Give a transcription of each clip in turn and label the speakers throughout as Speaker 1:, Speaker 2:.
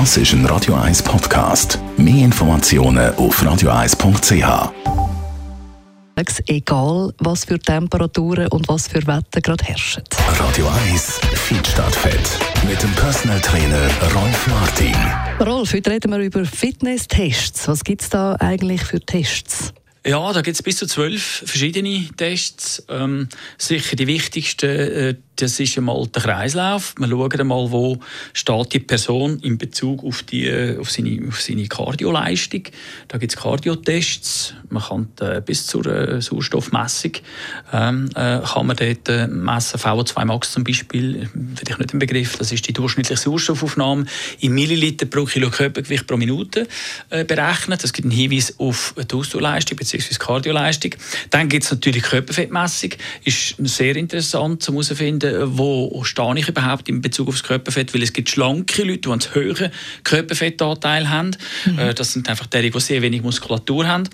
Speaker 1: Das ist ein Radio 1 Podcast. Mehr Informationen auf radio1.ch.
Speaker 2: Egal, was für Temperaturen und was für Wetter gerade herrschen.
Speaker 1: Radio 1 Feedstadtfett mit dem Personal Trainer Rolf Martin.
Speaker 2: Rolf, heute reden wir über Fitness-Tests. Was gibt es da eigentlich für Tests?
Speaker 3: Ja, da gibt es bis zu zwölf verschiedene Tests. Ähm, sicher die wichtigsten äh, das ist einmal der Kreislauf. Wir schauen einmal, wo steht die Person in Bezug auf, die, auf seine, auf seine Kardioleistung. Da gibt es Kardiotests. Man kann äh, bis zur äh, Sauerstoffmessung ähm, äh, kann man dort äh, messen. VO2 Max zum Beispiel, vielleicht nicht im Begriff, das ist die durchschnittliche Sauerstoffaufnahme in Milliliter pro Kilo Körpergewicht pro Minute äh, berechnet. Das gibt einen Hinweis auf die Ausdauerleistung bzw. Kardioleistung. Dann gibt es natürlich Körperfettmessung. Ist sehr interessant, um herauszufinden, finden, wo stehe ich überhaupt in Bezug auf das Körperfett, weil es gibt schlanke Leute, die einen höheren Körperfettanteil haben. Mhm. Äh, das sind einfach die, die sehr wenig Muskulatur haben.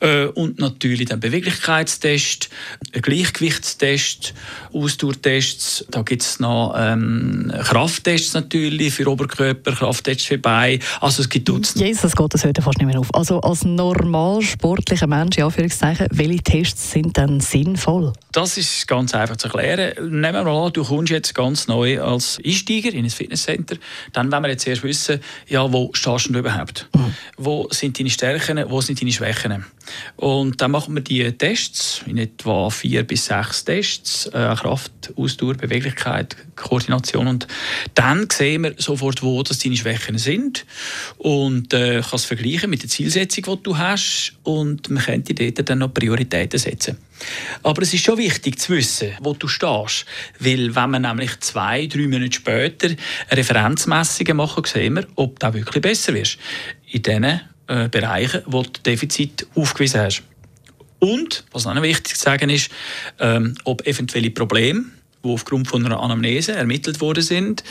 Speaker 3: Äh, und natürlich dann Beweglichkeitstest, Gleichgewichtstest, Ausdauertests. Da gibt es noch ähm, Krafttests natürlich für Oberkörper, Krafttests für Beine. Also es gibt Dutzende.
Speaker 2: Jesus Gott, das hört fast nicht mehr auf. Also als normal sportlicher Mensch, ja, welche Tests sind dann sinnvoll?
Speaker 3: Das ist ganz einfach zu erklären. Nehmen wir mal an, du kommst jetzt ganz neu als Einsteiger in ein Fitnesscenter. Dann wollen wir jetzt erst wissen, ja, wo stehst du überhaupt? Mhm. Wo sind deine Stärken, wo sind deine Schwächen? Und dann machen wir die Tests, in etwa vier bis sechs Tests, äh, Kraft, Ausdauer, Beweglichkeit, Koordination. Und dann sehen wir sofort, wo das deine Schwächen sind und äh, kann es vergleichen mit der Zielsetzung, die du hast und man könnte dort dann noch Prioritäten setzen. Aber es ist schon wichtig zu wissen, wo du stehst. Weil wenn wir nämlich zwei, drei Monate später Referenzmessungen machen, sehen wir, ob du wirklich besser wirst. In den äh, Bereichen, wo du Defizit aufgewiesen hast. Und, was noch wichtig zu sagen ist, ähm, ob eventuelle Probleme die aufgrund von einer Anamnese ermittelt worden sind,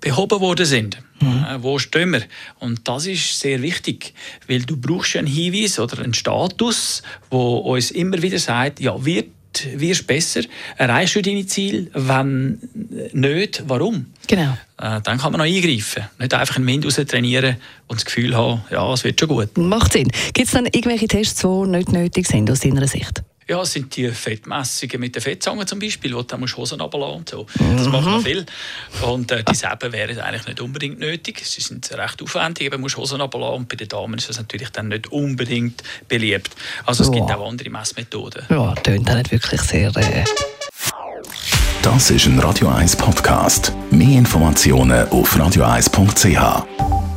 Speaker 3: behoben worden sind. Mhm. Äh, wo stehen wir? Und das ist sehr wichtig, weil du brauchst einen Hinweis oder einen Status, wo uns immer wieder sagt, ja, wird wirst besser, erreichst du deine Ziele, wenn nicht, warum?
Speaker 2: Genau.
Speaker 3: Äh, dann kann man noch eingreifen. Nicht einfach einen Wind raus trainieren und das Gefühl haben, ja, es wird schon gut.
Speaker 2: Macht Sinn. Gibt es dann irgendwelche Tests, die nicht nötig sind aus deiner Sicht?
Speaker 3: Ja, es sind die Fettmessungen mit der Fettzange zum Beispiel, wo du dann Hosen runterlassen und so. Das mhm. macht man viel. Und äh, die selben wären eigentlich nicht unbedingt nötig. Sie sind recht aufwendig, eben musst Hosen runterlassen und bei den Damen ist das natürlich dann nicht unbedingt beliebt. Also es ja. gibt auch andere Messmethoden.
Speaker 2: Ja, tönt auch nicht wirklich sehr... Äh
Speaker 1: das ist ein Radio 1 Podcast. Mehr Informationen auf radio1.ch.